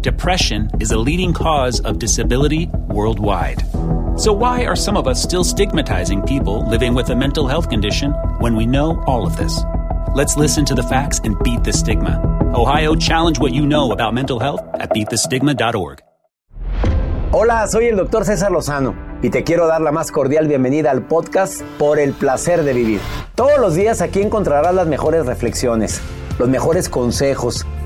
Depression is a leading cause of disability worldwide. So, why are some of us still stigmatizing people living with a mental health condition when we know all of this? Let's listen to the facts and beat the stigma. Ohio, challenge what you know about mental health at beatthestigma.org. Hola, soy el doctor César Lozano y te quiero dar la más cordial bienvenida al podcast Por el placer de vivir. Todos los días aquí encontrarás las mejores reflexiones, los mejores consejos,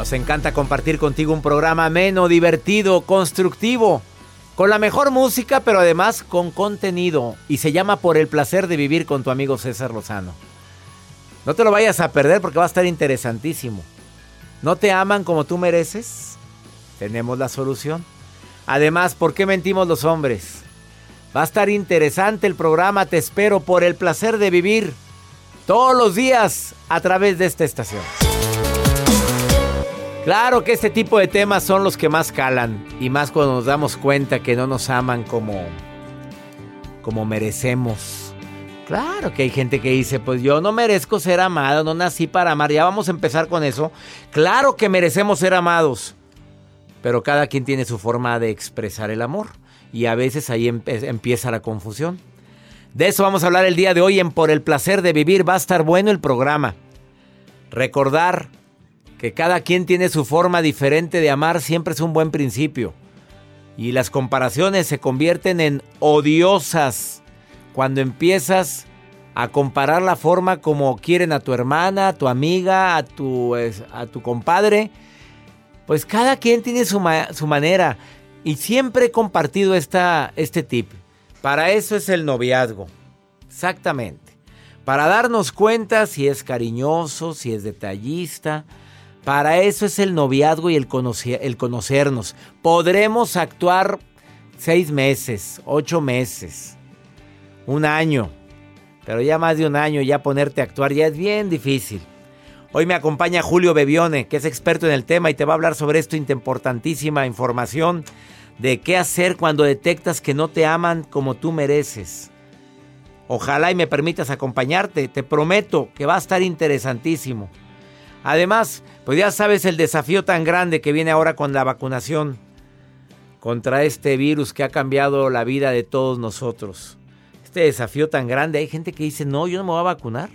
Nos encanta compartir contigo un programa ameno, divertido, constructivo, con la mejor música, pero además con contenido. Y se llama Por el placer de vivir con tu amigo César Lozano. No te lo vayas a perder porque va a estar interesantísimo. ¿No te aman como tú mereces? Tenemos la solución. Además, ¿por qué mentimos los hombres? Va a estar interesante el programa, te espero por el placer de vivir todos los días a través de esta estación. Claro que este tipo de temas son los que más calan y más cuando nos damos cuenta que no nos aman como como merecemos. Claro que hay gente que dice, pues yo no merezco ser amado, no nací para amar. Ya vamos a empezar con eso. Claro que merecemos ser amados. Pero cada quien tiene su forma de expresar el amor. Y a veces ahí empieza la confusión. De eso vamos a hablar el día de hoy en Por el placer de vivir. Va a estar bueno el programa. Recordar que cada quien tiene su forma diferente de amar siempre es un buen principio. Y las comparaciones se convierten en odiosas cuando empiezas a comparar la forma como quieren a tu hermana, a tu amiga, a tu, a tu compadre. Pues cada quien tiene su, su manera. Y siempre he compartido esta, este tip. Para eso es el noviazgo. Exactamente. Para darnos cuenta si es cariñoso, si es detallista. Para eso es el noviazgo y el, el conocernos. Podremos actuar seis meses, ocho meses, un año. Pero ya más de un año, ya ponerte a actuar ya es bien difícil. Hoy me acompaña Julio Bebione, que es experto en el tema y te va a hablar sobre esto importantísima información de qué hacer cuando detectas que no te aman como tú mereces. Ojalá y me permitas acompañarte, te prometo que va a estar interesantísimo. Además, pues ya sabes el desafío tan grande que viene ahora con la vacunación contra este virus que ha cambiado la vida de todos nosotros. Este desafío tan grande, hay gente que dice, no, yo no me voy a vacunar.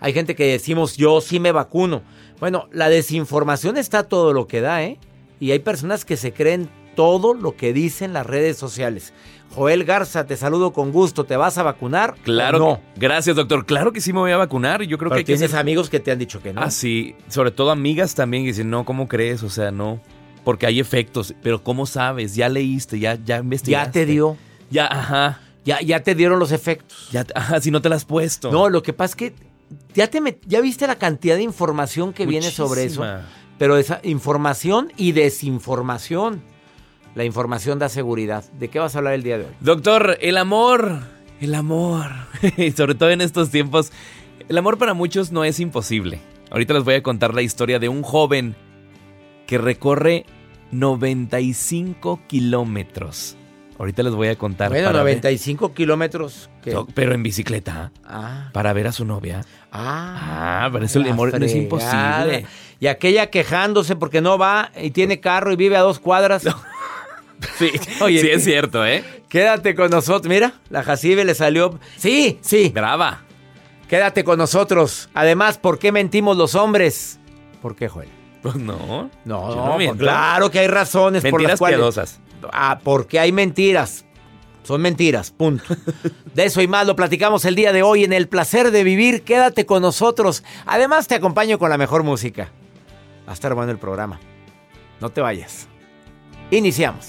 Hay gente que decimos, yo sí me vacuno. Bueno, la desinformación está todo lo que da, ¿eh? Y hay personas que se creen todo lo que dicen las redes sociales. Joel Garza, te saludo con gusto. ¿Te vas a vacunar? Claro. No. Gracias, doctor. Claro que sí me voy a vacunar. Yo creo Pero que tienes ser- amigos que te han dicho que no. Ah, sí. Sobre todo amigas también que dicen, no, ¿cómo crees? O sea, no. porque hay efectos, pero ¿cómo sabes? Ya leíste, ya, ya investigaste. Ya te dio. Ya, ajá. Ya, ya te dieron los efectos. Ya, ajá, si no te las has puesto. No, lo que pasa es que ya, te met- ya viste la cantidad de información que viene sobre eso. Pero esa información y desinformación. La información da seguridad. ¿De qué vas a hablar el día de hoy? Doctor, el amor, el amor, y sobre todo en estos tiempos, el amor para muchos no es imposible. Ahorita les voy a contar la historia de un joven que recorre 95 kilómetros. Ahorita les voy a contar. Bueno, para ver- 95 kilómetros. que- No, pero en bicicleta, Ah, para ver a su novia. ah. Ah, pero eso el amor no es imposible. Y aquella quejándose porque no va y tiene carro y vive a dos cuadras. Sí, Oye, sí es cierto, ¿eh? Quédate con nosotros. Mira, la Jacibe le salió. Sí, sí. Brava. Quédate con nosotros. Además, ¿por qué mentimos los hombres? ¿Por qué, Joel? Pues no. No, pues claro que hay razones por las Mentiras cuales. piadosas. Ah, porque hay mentiras. Son mentiras, punto. De eso y más lo platicamos el día de hoy en El Placer de Vivir. Quédate con nosotros. Además, te acompaño con la mejor música. Va a estar bueno el programa. No te vayas. Iniciamos.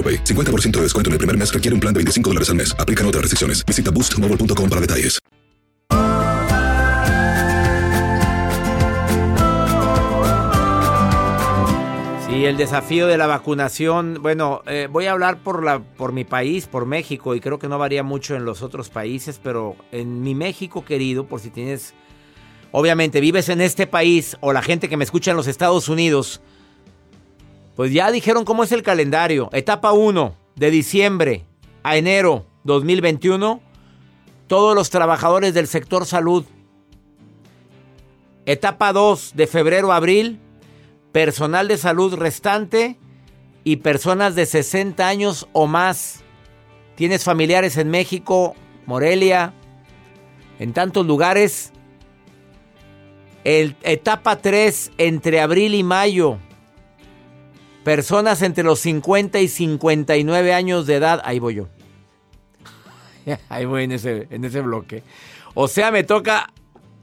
AroPay. 50% de descuento en el primer mes requiere un plan de 25 dólares al mes. Aplican otras restricciones. Visita boostmobile.com para detalles. Sí, el desafío de la vacunación. Bueno, eh, voy a hablar por, la, por mi país, por México, y creo que no varía mucho en los otros países, pero en mi México querido, por si tienes, obviamente vives en este país o la gente que me escucha en los Estados Unidos, pues ya dijeron cómo es el calendario. Etapa 1, de diciembre a enero 2021, todos los trabajadores del sector salud. Etapa 2, de febrero a abril, personal de salud restante y personas de 60 años o más. Tienes familiares en México, Morelia, en tantos lugares. Etapa 3, entre abril y mayo. Personas entre los 50 y 59 años de edad. Ahí voy yo. Ahí voy en ese, en ese bloque. O sea, me toca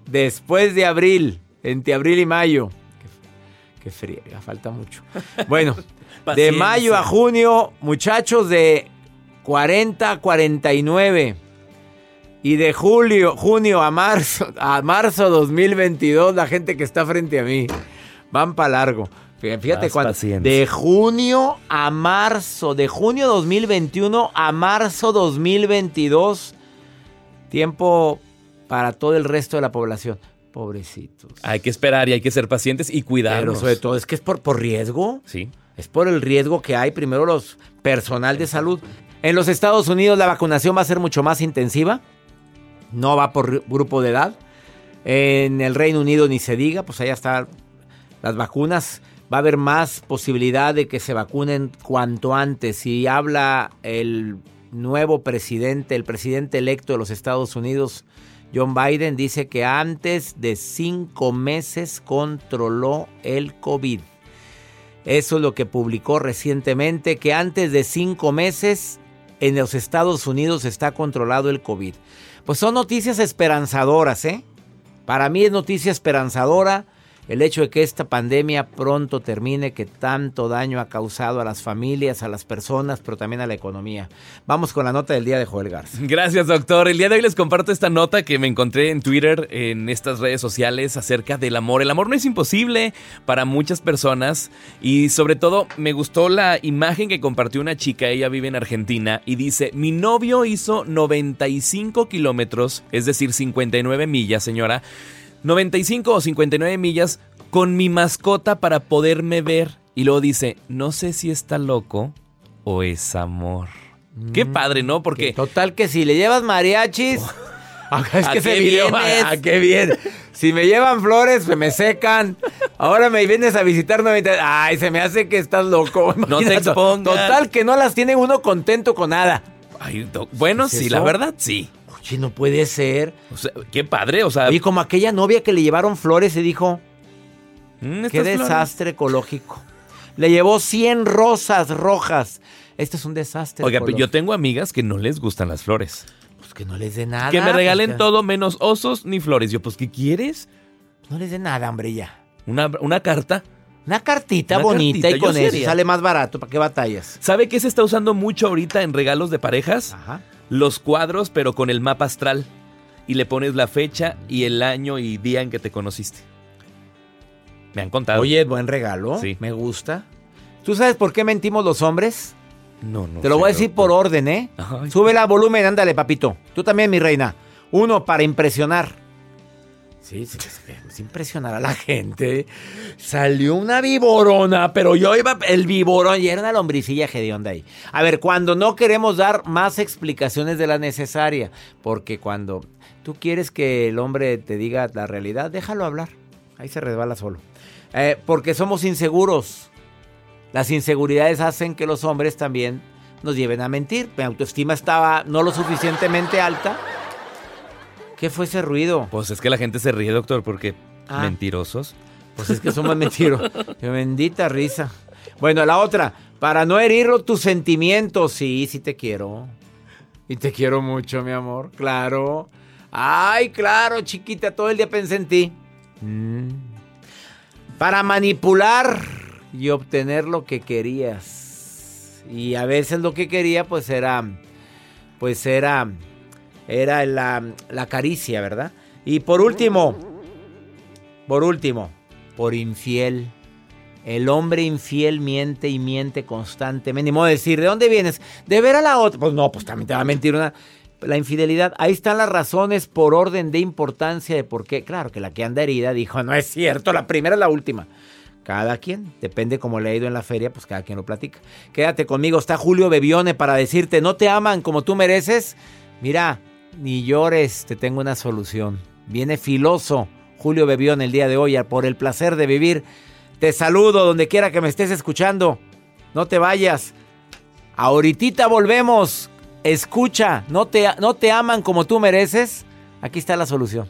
después de abril, entre abril y mayo. Qué friega, falta mucho. Bueno, de mayo a junio, muchachos de 40 a 49. Y de julio, junio a marzo, a marzo 2022, la gente que está frente a mí, van para largo. Fí- Fíjate cuánto. De junio a marzo, de junio 2021 a marzo 2022, tiempo para todo el resto de la población. Pobrecitos. Hay que esperar y hay que ser pacientes y Pero cuidarnos. sobre todo es que es por, por riesgo. Sí. Es por el riesgo que hay primero los personal de salud. En los Estados Unidos la vacunación va a ser mucho más intensiva. No va por grupo de edad. En el Reino Unido ni se diga, pues allá están las vacunas. Va a haber más posibilidad de que se vacunen cuanto antes. Y habla el nuevo presidente, el presidente electo de los Estados Unidos, John Biden, dice que antes de cinco meses controló el COVID. Eso es lo que publicó recientemente, que antes de cinco meses en los Estados Unidos está controlado el COVID. Pues son noticias esperanzadoras, ¿eh? Para mí es noticia esperanzadora el hecho de que esta pandemia pronto termine, que tanto daño ha causado a las familias, a las personas, pero también a la economía. Vamos con la nota del día de Joel Garza. Gracias, doctor. El día de hoy les comparto esta nota que me encontré en Twitter, en estas redes sociales, acerca del amor. El amor no es imposible para muchas personas y sobre todo me gustó la imagen que compartió una chica, ella vive en Argentina, y dice, mi novio hizo 95 kilómetros, es decir, 59 millas, señora 95 o 59 millas con mi mascota para poderme ver. Y luego dice, no sé si está loco o es amor. Qué mm, padre, ¿no? Porque... Total que si le llevas mariachis... es que se. Ah, qué bien. Si me llevan flores, se me secan. Ahora me vienes a visitar 90. Ay, se me hace que estás loco. No te expongas. Total que no las tiene uno contento con nada. bueno, sí, la verdad, sí. No puede ser. O sea, qué padre, o sea. Y como aquella novia que le llevaron flores y dijo, mm, qué desastre ecológico. Le llevó 100 rosas rojas. Este es un desastre. Oiga, yo tengo amigas que no les gustan las flores. Pues que no les dé nada. Que me regalen todo menos osos ni flores. Yo, pues, ¿qué quieres? No les dé nada, hombre, ya. Una, una carta. Una cartita bonita y con eso sale más barato. ¿Para qué batallas? ¿Sabe qué se está usando mucho ahorita en regalos de parejas? Ajá los cuadros, pero con el mapa astral. Y le pones la fecha y el año y día en que te conociste. Me han contado. Oye, buen regalo. Sí. Me gusta. ¿Tú sabes por qué mentimos los hombres? No, no. Te lo voy a decir por orden, ¿eh? Sube la volumen, ándale, papito. Tú también, mi reina. Uno, para impresionar. Sí, sí, es impresionar a la gente. Salió una viborona, pero yo iba el viborón y era una lombricilla onda ahí. A ver, cuando no queremos dar más explicaciones de la necesaria, porque cuando tú quieres que el hombre te diga la realidad, déjalo hablar. Ahí se resbala solo. Eh, porque somos inseguros. Las inseguridades hacen que los hombres también nos lleven a mentir. Mi autoestima estaba no lo suficientemente alta ¿Qué fue ese ruido? Pues es que la gente se ríe, doctor, porque ah. mentirosos. Pues es que somos mentirosos. Qué bendita risa. Bueno, la otra, para no herir tus sentimientos. Sí, sí te quiero. Y te quiero mucho, mi amor. Claro. Ay, claro, chiquita, todo el día pensé en ti. Mm. Para manipular y obtener lo que querías. Y a veces lo que quería, pues era. Pues era era la, la caricia, ¿verdad? Y por último, por último, por infiel. El hombre infiel miente y miente constantemente. Ni modo de decir, ¿de dónde vienes? De ver a la otra. Pues no, pues también te va a mentir una. La infidelidad. Ahí están las razones por orden de importancia de por qué. Claro que la que anda herida dijo, no es cierto, la primera es la última. Cada quien, depende cómo le ha ido en la feria, pues cada quien lo platica. Quédate conmigo, está Julio Bebione para decirte, no te aman como tú mereces. Mira, ni llores, te tengo una solución. Viene filoso Julio Bebión el día de hoy por el placer de vivir. Te saludo donde quiera que me estés escuchando. No te vayas. Ahorita volvemos. Escucha, no te, no te aman como tú mereces. Aquí está la solución.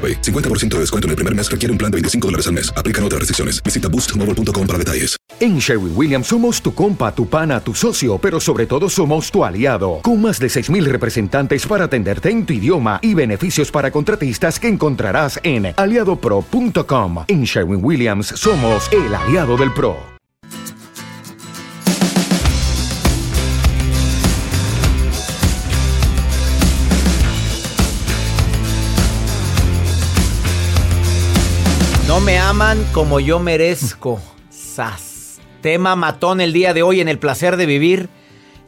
50% de descuento en el primer mes requiere un plan de 25 dólares al mes. Aplican otras restricciones. Visita boostmobile.com para detalles. En Sherwin Williams somos tu compa, tu pana, tu socio, pero sobre todo somos tu aliado, con más de 6.000 representantes para atenderte en tu idioma y beneficios para contratistas que encontrarás en aliadopro.com. En Sherwin Williams somos el aliado del PRO. Aman como yo merezco. Sas. Tema matón el día de hoy en el placer de vivir.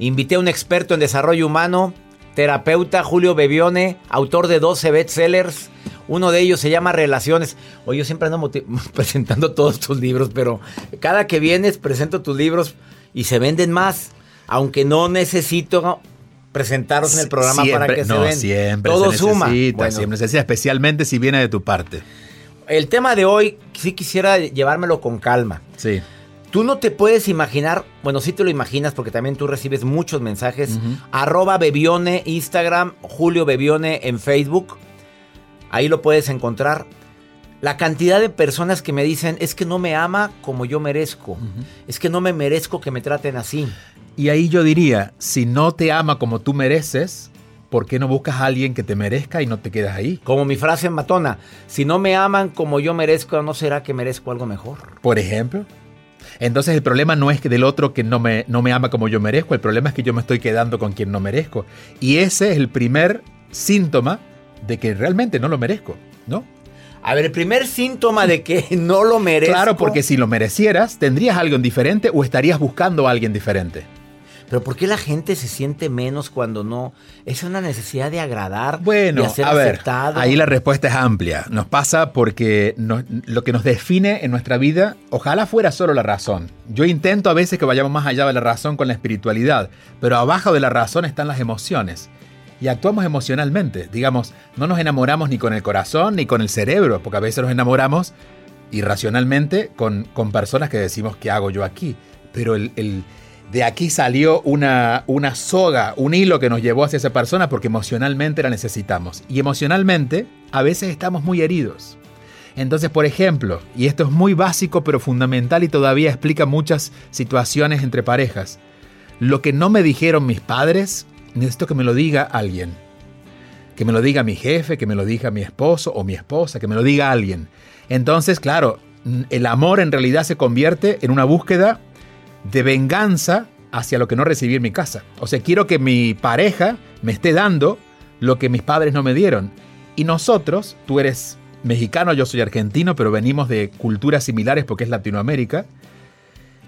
Invité a un experto en desarrollo humano, terapeuta Julio Bebione, autor de 12 bestsellers. Uno de ellos se llama Relaciones. Hoy yo siempre ando presentando todos tus libros, pero cada que vienes presento tus libros y se venden más. Aunque no necesito presentarlos en el programa para que no, se den. siempre Todo se suma. necesita, Bueno, siempre se necesita, especialmente si viene de tu parte. El tema de hoy sí quisiera llevármelo con calma. Sí. Tú no te puedes imaginar, bueno, sí te lo imaginas porque también tú recibes muchos mensajes. Arroba Bebione, Instagram, Julio Bebione en Facebook. Ahí lo puedes encontrar. La cantidad de personas que me dicen es que no me ama como yo merezco. Es que no me merezco que me traten así. Y ahí yo diría, si no te ama como tú mereces, ¿por qué no buscas a alguien que te merezca y no te quedas ahí? Como mi frase en matona, si no me aman como yo merezco, ¿no será que merezco algo mejor? Por ejemplo. Entonces el problema no es que del otro que no me, no me ama como yo merezco, el problema es que yo me estoy quedando con quien no merezco. Y ese es el primer síntoma de que realmente no lo merezco, ¿no? A ver, el primer síntoma de que no lo merezco. Claro, porque si lo merecieras, tendrías algo diferente o estarías buscando a alguien diferente. Pero ¿por qué la gente se siente menos cuando no? Es una necesidad de agradar, Bueno, de ser a ver, aceptado. ahí la respuesta es amplia. Nos pasa porque nos- lo que nos define en nuestra vida, ojalá fuera solo la razón. Yo intento a veces que vayamos más allá de la razón con la espiritualidad, pero abajo de la razón están las emociones. Y actuamos emocionalmente. Digamos, no nos enamoramos ni con el corazón ni con el cerebro, porque a veces nos enamoramos irracionalmente con, con personas que decimos, ¿qué hago yo aquí? Pero el, el- de aquí salió una, una soga, un hilo que nos llevó hacia esa persona porque emocionalmente la necesitamos. Y emocionalmente a veces estamos muy heridos. Entonces, por ejemplo, y esto es muy básico pero fundamental y todavía explica muchas situaciones entre parejas, lo que no me dijeron mis padres, necesito que me lo diga alguien. Que me lo diga mi jefe, que me lo diga mi esposo o mi esposa, que me lo diga alguien. Entonces, claro, el amor en realidad se convierte en una búsqueda de venganza hacia lo que no recibí en mi casa. O sea, quiero que mi pareja me esté dando lo que mis padres no me dieron. Y nosotros, tú eres mexicano, yo soy argentino, pero venimos de culturas similares porque es Latinoamérica.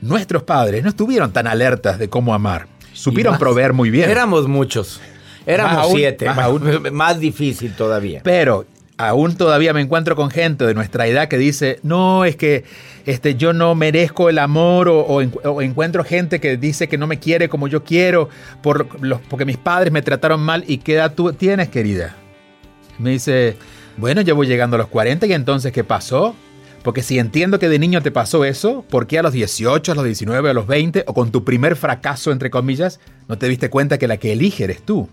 Nuestros padres no estuvieron tan alertas de cómo amar. Supieron más- proveer muy bien. Éramos muchos. Éramos Más siete. más Más, aún. más difícil todavía. Pero aún todavía me encuentro con gente de nuestra edad que dice, no, es que este, yo no merezco el amor o, o en- o encuentro gente que dice que no me quiere como yo quiero por los, porque mis padres me trataron mal. ¿Y qué edad tú tienes, querida? Me dice, bueno, yo voy llegando a los 40 y entonces, ¿qué pasó? Porque si entiendo que de niño te pasó eso, ¿por qué a los 18, a los 19, a los 20 o con tu primer fracaso, entre comillas, no te diste cuenta que la que elige eres tú?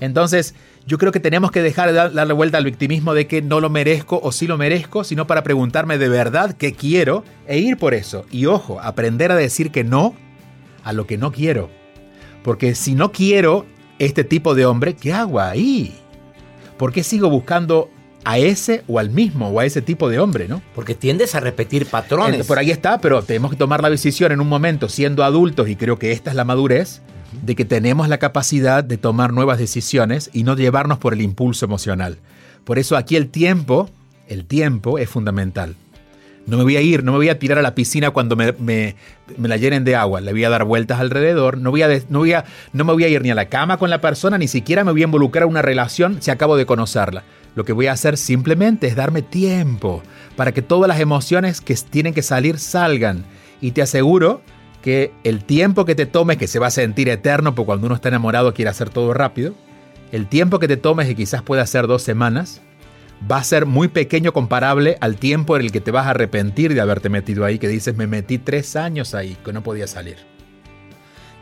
Entonces, yo creo que tenemos que dejar de dar- darle vuelta al victimismo de que no lo merezco o sí lo merezco, sino para preguntarme de verdad qué quiero e ir por eso. Y ojo, aprender a decir que no a lo que no quiero. Porque si no quiero este tipo de hombre, ¿qué hago ahí? ¿Por qué sigo buscando a ese o al mismo o a ese tipo de hombre, no? Porque tiendes a repetir patrones. Entonces, por ahí está, pero tenemos que tomar la decisión en un momento, siendo adultos, y creo que esta es la madurez, de que tenemos la capacidad de tomar nuevas decisiones y no llevarnos por el impulso emocional. Por eso aquí el tiempo, el tiempo es fundamental. No me voy a ir, no me voy a tirar a la piscina cuando me, me- la llenen de agua. Le voy a dar vueltas alrededor. No, voy a, no, voy a, no me voy a ir ni a la cama con la persona, ni siquiera me voy a involucrar en una relación si acabo de conocerla. Lo que voy a hacer simplemente es darme tiempo para que todas las emociones que tienen que salir salgan. Y te aseguro que el tiempo que te tomes, que se va a sentir eterno, porque cuando uno está enamorado quiere hacer todo rápido, el tiempo que te tomes, que quizás pueda ser dos semanas, va a ser muy pequeño comparable al tiempo en el que te vas a arrepentir de haberte metido ahí, que dices, me metí tres años ahí, que no podía salir.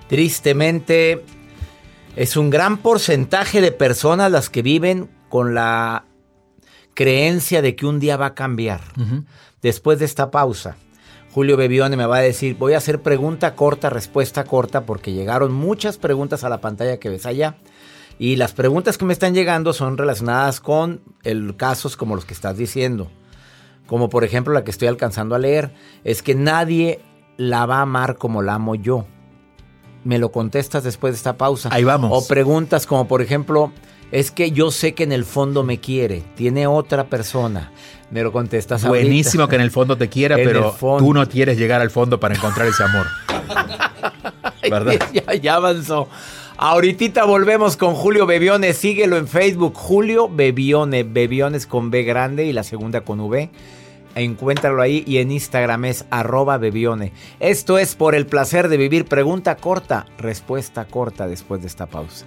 Tristemente, es un gran porcentaje de personas las que viven con la creencia de que un día va a cambiar. Después de esta pausa, Julio Bebione me va a decir, voy a hacer pregunta corta, respuesta corta, porque llegaron muchas preguntas a la pantalla que ves allá. Y las preguntas que me están llegando son relacionadas con el, casos como los que estás diciendo. Como por ejemplo la que estoy alcanzando a leer. Es que nadie la va a amar como la amo yo. Me lo contestas después de esta pausa. Ahí vamos. O preguntas como por ejemplo, es que yo sé que en el fondo me quiere. Tiene otra persona. Me lo contestas Buenísimo que en el fondo te quiera, pero tú no quieres llegar al fondo para encontrar ese amor. ¿Verdad? ya, ya avanzó. Ahorita volvemos con Julio Bebione. Síguelo en Facebook. Julio Bebione. Bebiones con B grande y la segunda con V. Encuéntralo ahí y en Instagram es arroba bebione. Esto es por el placer de vivir. Pregunta corta, respuesta corta después de esta pausa.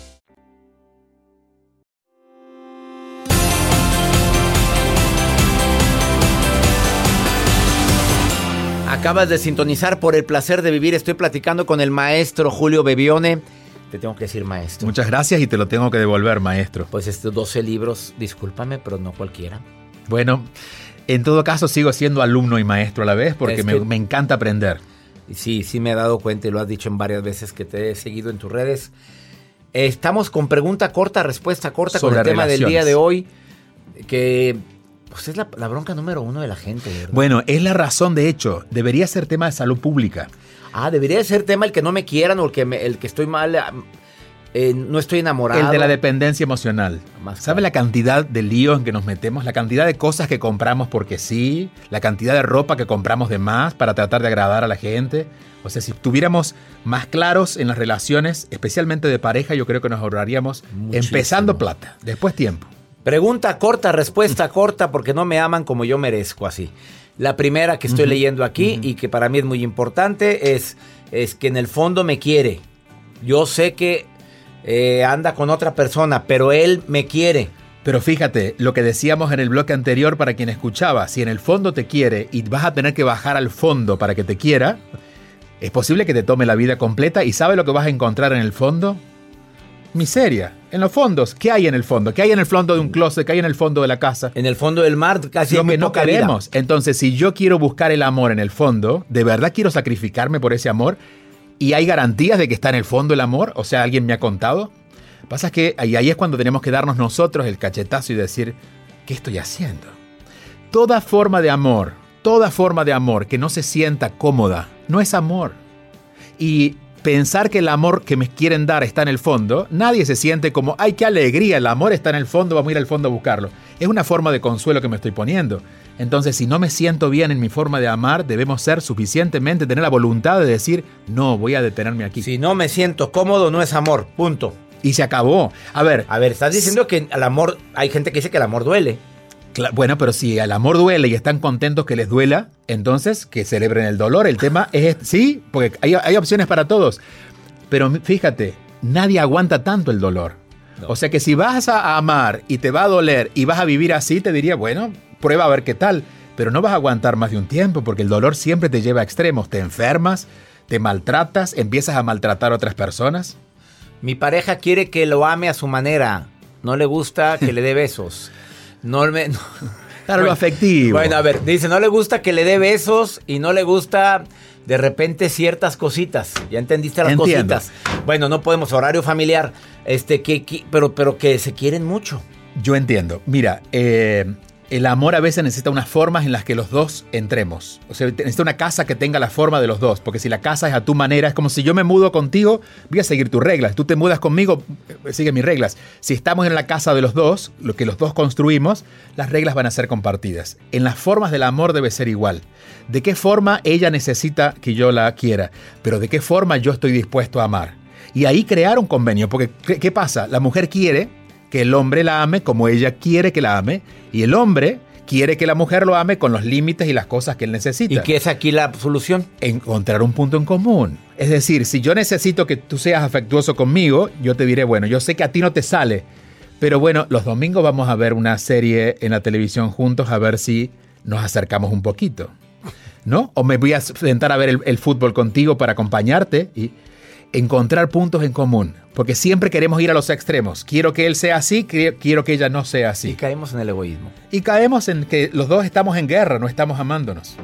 Acabas de sintonizar por el placer de vivir. Estoy platicando con el maestro Julio Bebione. Te tengo que decir maestro. Muchas gracias y te lo tengo que devolver, maestro. Pues estos 12 libros, discúlpame, pero no cualquiera. Bueno, en todo caso sigo siendo alumno y maestro a la vez porque me, encanta aprender. Sí, sí me he dado cuenta y lo has dicho en varias veces que te he seguido en tus redes. Estamos con pregunta corta, respuesta corta con el tema del día de hoy. Que pues es la, bronca número uno de la gente. ¿verdad? Bueno, es la razón, de hecho. Debería ser tema de salud pública. Ah, debería ser tema el que no me quieran o el que, el que estoy mal, eh, no estoy enamorado. El de la dependencia emocional. ¿Sabe la cantidad de líos en que nos metemos? La cantidad de cosas que compramos porque sí, la cantidad de ropa que compramos de más para tratar de agradar a la gente. O sea, si estuviéramos más claros en las relaciones, especialmente de pareja, yo creo que nos ahorraríamos empezando plata, después tiempo. Pregunta corta, respuesta corta, porque no me aman como yo merezco así. La primera que estoy leyendo aquí y que para mí es muy importante es, es que en el fondo me quiere. Yo sé que eh, anda con otra persona, pero él me quiere. Pero fíjate, lo que decíamos en el bloque anterior para quien escuchaba, si en el fondo te quiere y vas a tener que bajar al fondo para que te quiera, es posible que te tome la vida completa y ¿sabe lo que vas a encontrar en el fondo? miseria. En los fondos, ¿qué hay en el fondo? ¿Qué hay en el fondo de un closet? ¿Qué hay en el fondo de la casa? En el fondo del mar casi lo que no queremos. Entonces, si yo quiero buscar el amor en el fondo, de verdad quiero sacrificarme por ese amor y hay garantías de que está en el fondo el amor, o sea, alguien me ha contado. Pasa que ahí, ahí es cuando tenemos que darnos nosotros el cachetazo y decir, ¿qué estoy haciendo? Toda forma de amor, toda forma de amor que no se sienta cómoda, no es amor. Y pensar que el amor que me quieren dar está en el fondo, nadie se siente como, ay, qué alegría, el amor está en el fondo, vamos a ir al fondo a buscarlo. Es una forma de consuelo que me estoy poniendo. Entonces, si no me siento bien en mi forma de amar, debemos ser suficientemente, tener la voluntad de decir, no, voy a detenerme aquí. Si no me siento cómodo, no es amor, punto. Y se acabó. A ver. A ver, estás diciendo que el amor, hay gente que dice que el amor duele. Bueno, pero si el amor duele y están contentos que les duela, entonces que celebren el dolor. El tema es, sí, porque hay, hay opciones para todos. Pero fíjate, nadie aguanta tanto el dolor. O sea que si vas a amar y te va a doler y vas a vivir así, te diría, bueno, prueba a ver qué tal. Pero no vas a aguantar más de un tiempo porque el dolor siempre te lleva a extremos. Te enfermas, te maltratas, empiezas a maltratar a otras personas. Mi pareja quiere que lo ame a su manera. No le gusta que le dé besos. No me. no. Claro, lo afectivo. Bueno, a ver, dice, no le gusta que le dé besos y no le gusta de repente ciertas cositas. Ya entendiste las Entiendo. cositas. Bueno, no podemos, horario familiar. Este, que, que- pero, pero que se quieren mucho. Yo entiendo. Mira, eh, el amor a veces necesita unas formas en las que los dos entremos. O sea, necesita una casa que tenga la forma de los dos. Porque si la casa es a tu manera, es como si yo me mudo contigo, voy a seguir tus reglas. Tú te mudas conmigo, eh, sigue mis reglas. Si estamos en la casa de los dos, lo que los dos construimos, las reglas van a ser compartidas. En las formas del amor debe ser igual. ¿De qué forma ella necesita que yo la quiera? Pero ¿de qué forma yo estoy dispuesto a amar? Y ahí crear un convenio. Porque, ¿qué, qué pasa? La mujer quiere que el hombre la ame como ella quiere que la ame y el hombre quiere que la mujer lo ame con los límites y las cosas que él necesita. ¿Y qué es aquí la solución? Encontrar un punto en común. Es decir, si yo necesito que tú seas afectuoso conmigo, yo te diré, bueno, yo sé que a ti no te sale, pero bueno, los domingos vamos a ver una serie en la televisión juntos a ver si nos acercamos un poquito. ¿No? O me voy a sentar a ver el, el fútbol contigo para acompañarte y encontrar puntos en común. Porque siempre queremos ir a los extremos. Quiero que él sea así, quiero que ella no sea Y así. caemos en el egoísmo. Y caemos en que los dos estamos en guerra, no estamos amándonos.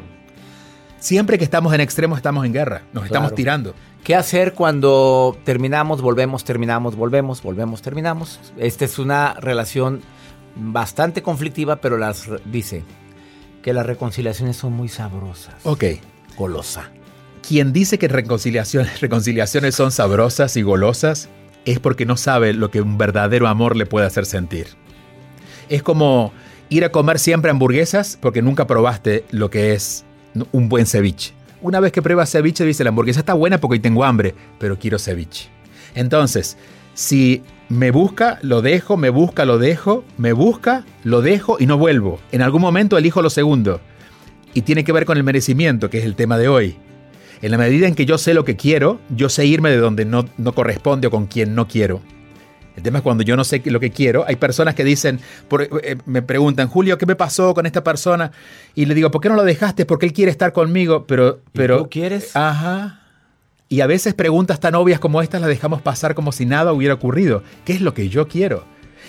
Siempre que estamos en extremos estamos en guerra, nos estamos tirando. ¿Qué hacer cuando terminamos, volvemos, terminamos, volvemos, volvemos, terminamos? Esta es una relación bastante conflictiva, pero las dice que las reconciliaciones son muy sabrosas. Ok. Golosa. Quien dice que reconciliaciones, son sabrosas y golosas es porque no sabe lo que un verdadero amor le puede hacer sentir. Es como ir a comer siempre hamburguesas porque nunca probaste lo que es un buen ceviche. Una vez que pruebas ceviche, dice la hamburguesa está buena porque tengo hambre, pero quiero ceviche. Entonces, si me busca, lo dejo, me busca, lo dejo, me busca, lo dejo y no vuelvo. En algún momento elijo lo segundo. Y tiene que ver con el merecimiento, que es el tema de hoy. En la medida en que yo sé lo que quiero, yo sé irme de donde no, no corresponde o con quien no quiero. El tema es cuando yo no sé lo que quiero. Hay personas que dicen, por- eh, me preguntan, Julio, ¿qué me pasó con esta persona? Y le digo, ¿por qué no lo dejaste? Porque él quiere estar conmigo, pero... ¿Y pero tú quieres? Ajá. Y a veces preguntas tan obvias como estas las dejamos pasar como si nada hubiera ocurrido. ¿Qué es lo que yo quiero?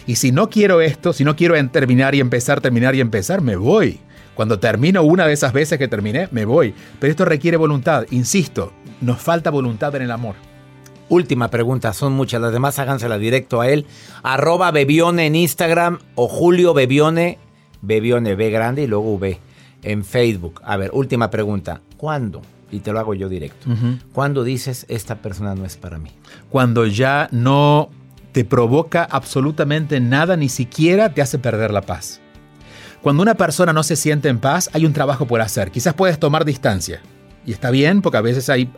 Y si no quiero esto, si no quiero terminar y empezar, terminar y empezar, me voy. Cuando termino una de esas veces que terminé, me voy. Pero esto requiere voluntad. Insisto, nos falta voluntad en el amor. Última pregunta, son muchas, las demás hágansela directo a él. Arroba Bebione en Instagram o Julio Bebione, Bebione B grande y luego V en Facebook. A ver, última pregunta, ¿cuándo? Y te lo hago yo directo. ¿Cuándo dices esta persona no es para mí? Cuando ya no te provoca absolutamente nada, ni siquiera te hace perder la paz. Cuando una persona no se siente en paz, hay un trabajo por hacer. Quizás puedes tomar distancia. Y está bien porque a veces hay,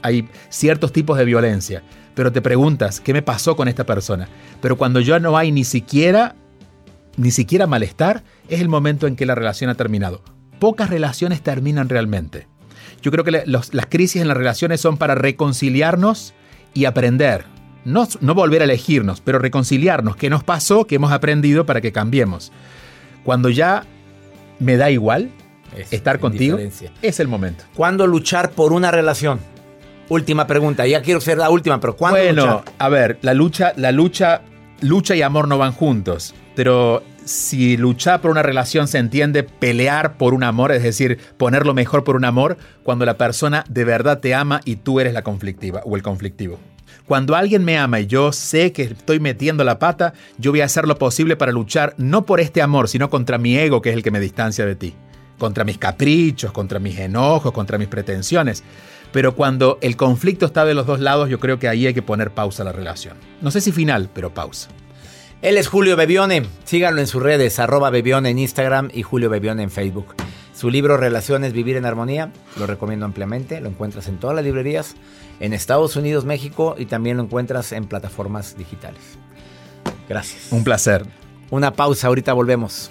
ciertos tipos de violencia. Pero te preguntas, ¿qué me pasó con esta persona? Pero cuando ya no hay ni siquiera, ni siquiera malestar, es el momento en que la relación ha terminado. Pocas relaciones terminan realmente. Yo creo que las crisis en las relaciones son para reconciliarnos y aprender. No, no volver a elegirnos, pero reconciliarnos. ¿Qué nos pasó? ¿Qué hemos aprendido para que cambiemos? Cuando ya me da igual Es estar contigo, es el momento. ¿Cuándo luchar por una relación? Última pregunta, ya quiero ser la última, pero ¿cuándo bueno, luchar? a ver, la lucha, la lucha, lucha y amor no van juntos, pero si luchar por una relación se entiende pelear por un amor, es decir, poner lo mejor por un amor, cuando la persona de verdad te ama y tú eres la conflictiva o el conflictivo. Cuando alguien me ama y yo sé que estoy metiendo la pata, yo voy a hacer lo posible para luchar no por este amor, sino contra mi ego, que es el que me distancia de ti. Contra mis caprichos, contra mis enojos, contra mis pretensiones. Pero cuando el conflicto está de los dos lados, yo creo que ahí hay que poner pausa a la relación. No sé si final, pero pausa. Él es Julio Bebione. Síganlo en sus redes, arroba Bebione en Instagram y Julio Bebione en Facebook. Su libro Relaciones, Vivir en Armonía, lo recomiendo ampliamente. Lo encuentras en todas las librerías, en Estados Unidos, México y también lo encuentras en plataformas digitales. Gracias. Un placer. Una pausa, ahorita volvemos.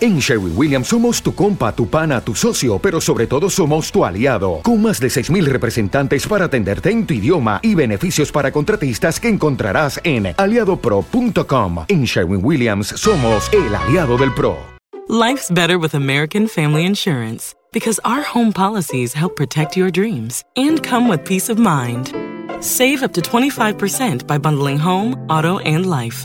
En Sherwin Williams somos tu compa, tu pana, tu socio, pero sobre todo somos tu aliado. Con más de 6.000 representantes para atenderte en tu idioma y beneficios para contratistas que encontrarás en aliadopro.com. En Sherwin Williams somos el aliado del PRO. Life's better with American Family Insurance because our home policies help protect your dreams and come with peace of mind. Save up to 25% by bundling home, auto, and life.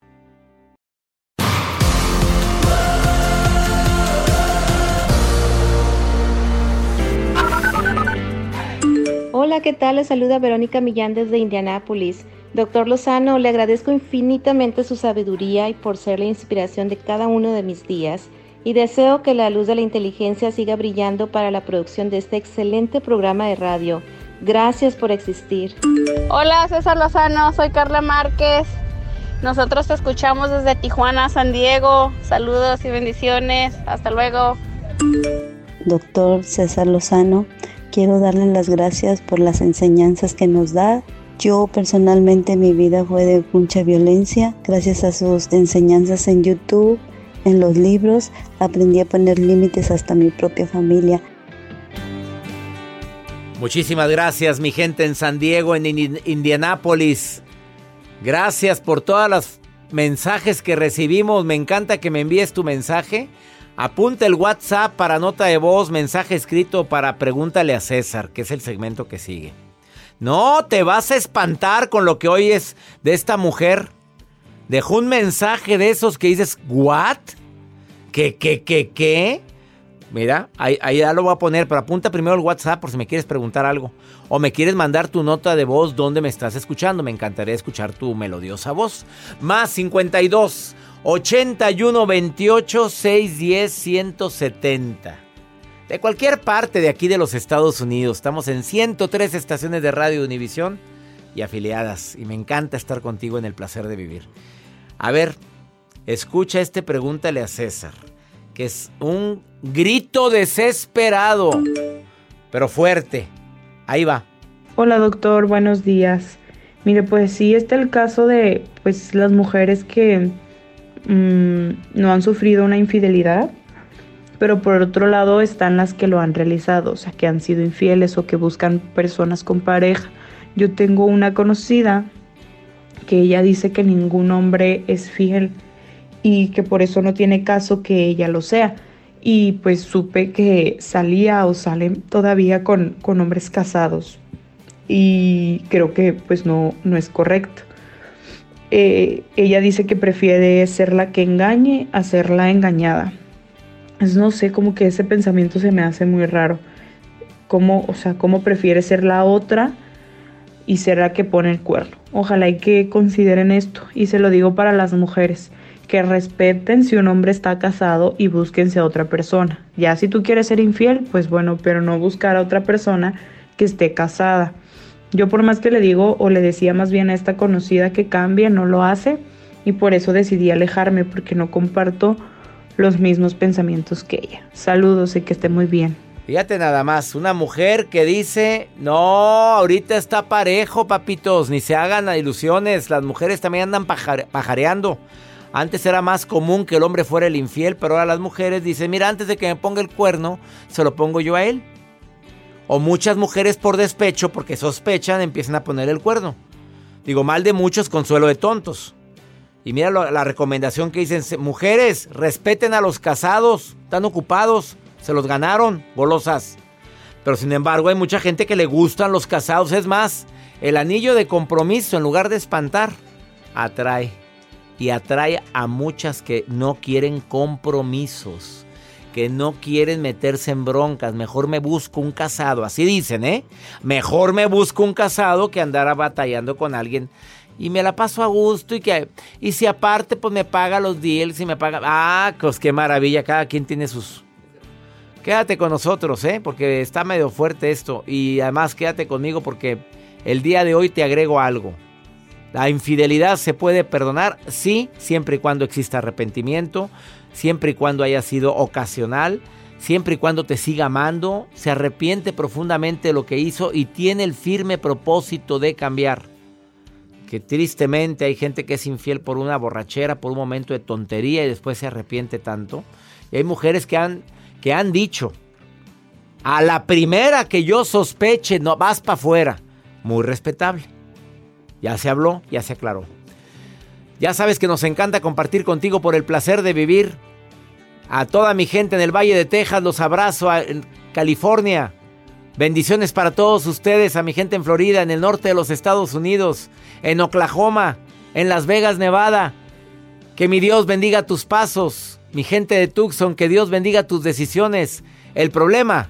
Hola, ¿qué tal? Les saluda Verónica Millán desde Indianápolis. Doctor Lozano, le agradezco infinitamente su sabiduría y por ser la inspiración de cada uno de mis días. Y deseo que la luz de la inteligencia siga brillando para la producción de este excelente programa de radio. Gracias por existir. Hola, César Lozano, soy Carla Márquez. Nosotros te escuchamos desde Tijuana, San Diego. Saludos y bendiciones. Hasta luego. Doctor César Lozano, quiero darle las gracias por las enseñanzas que nos da. Yo personalmente mi vida fue de mucha violencia. Gracias a sus enseñanzas en YouTube, en los libros, aprendí a poner límites hasta mi propia familia. Muchísimas gracias mi gente en San Diego, en Indianápolis. Gracias por todos los mensajes que recibimos. Me encanta que me envíes tu mensaje. Apunta el WhatsApp para nota de voz, mensaje escrito para pregúntale a César, que es el segmento que sigue. No, te vas a espantar con lo que oyes de esta mujer. Dejó un mensaje de esos que dices, ¿what? ¿Qué, qué, qué, qué? Mira, ahí, ahí, ya lo voy a poner, pero apunta primero el WhatsApp por si me quieres preguntar algo. O me quieres mandar tu nota de voz donde me estás escuchando. Me encantaría escuchar tu melodiosa voz. Más 52 81 28 610 170. De cualquier parte de aquí de los Estados Unidos. Estamos en 103 estaciones de radio Univisión y afiliadas. Y me encanta estar contigo en el placer de vivir. A ver, escucha este pregúntale a César. Que es un grito desesperado, pero fuerte. Ahí va. Hola doctor, buenos días. Mire, pues sí, está el caso de pues las mujeres que mmm, no han sufrido una infidelidad, pero por otro lado están las que lo han realizado, o sea, que han sido infieles o que buscan personas con pareja. Yo tengo una conocida que ella dice que ningún hombre es fiel y que por eso no tiene caso que ella lo sea. Y pues supe que salía o sale todavía con, con hombres casados. Y creo que pues no, no es correcto. Eh, ella dice que prefiere ser la que engañe a ser la engañada. No sé, como que ese pensamiento se me hace muy raro. Cómo, o sea, cómo prefiere ser la otra y ser la que pone el cuerno. Ojalá y que consideren esto. Y se lo digo para las mujeres. Que respeten si un hombre está casado y búsquense a otra persona. Ya si tú quieres ser infiel, pues bueno, pero no buscar a otra persona que esté casada. Yo por más que le digo o le decía más bien a esta conocida que cambie, no lo hace y por eso decidí alejarme porque no comparto los mismos pensamientos que ella. Saludos y que esté muy bien. Fíjate nada más, una mujer que dice, no, ahorita está parejo, papitos, ni se hagan ilusiones, las mujeres también andan pajareando. Antes era más común que el hombre fuera el infiel, pero ahora las mujeres dicen, mira, antes de que me ponga el cuerno, se lo pongo yo a él. O muchas mujeres por despecho, porque sospechan, empiezan a poner el cuerno. Digo, mal de muchos, consuelo de tontos. Y mira la recomendación que dicen, mujeres, respeten a los casados, están ocupados. Se los ganaron, golosas. Pero sin embargo hay mucha gente que le gustan los casados. Es más, el anillo de compromiso en lugar de espantar, atrae. Y atrae a muchas que no quieren compromisos. Que no quieren meterse en broncas. Mejor me busco un casado. Así dicen, ¿eh? Mejor me busco un casado que andar batallando con alguien y me la paso a gusto y que y si aparte pues me paga los deals y me paga ah pues qué maravilla cada quien tiene sus Quédate con nosotros, ¿eh? Porque está medio fuerte esto. Y además quédate conmigo porque el día de hoy te agrego algo. La infidelidad se puede perdonar, sí, siempre y cuando exista arrepentimiento, siempre y cuando haya sido ocasional, siempre y cuando te siga amando, se arrepiente profundamente de lo que hizo y tiene el firme propósito de cambiar. Que tristemente hay gente que es infiel por una borrachera, por un momento de tontería y después se arrepiente tanto. Y hay mujeres que han que han dicho, a la primera que yo sospeche, no vas para afuera. Muy respetable. Ya se habló, ya se aclaró. Ya sabes que nos encanta compartir contigo por el placer de vivir. A toda mi gente en el Valle de Texas los abrazo, en California. Bendiciones para todos ustedes, a mi gente en Florida, en el norte de los Estados Unidos, en Oklahoma, en Las Vegas, Nevada. Que mi Dios bendiga tus pasos. Mi gente de Tucson, que Dios bendiga tus decisiones. El problema,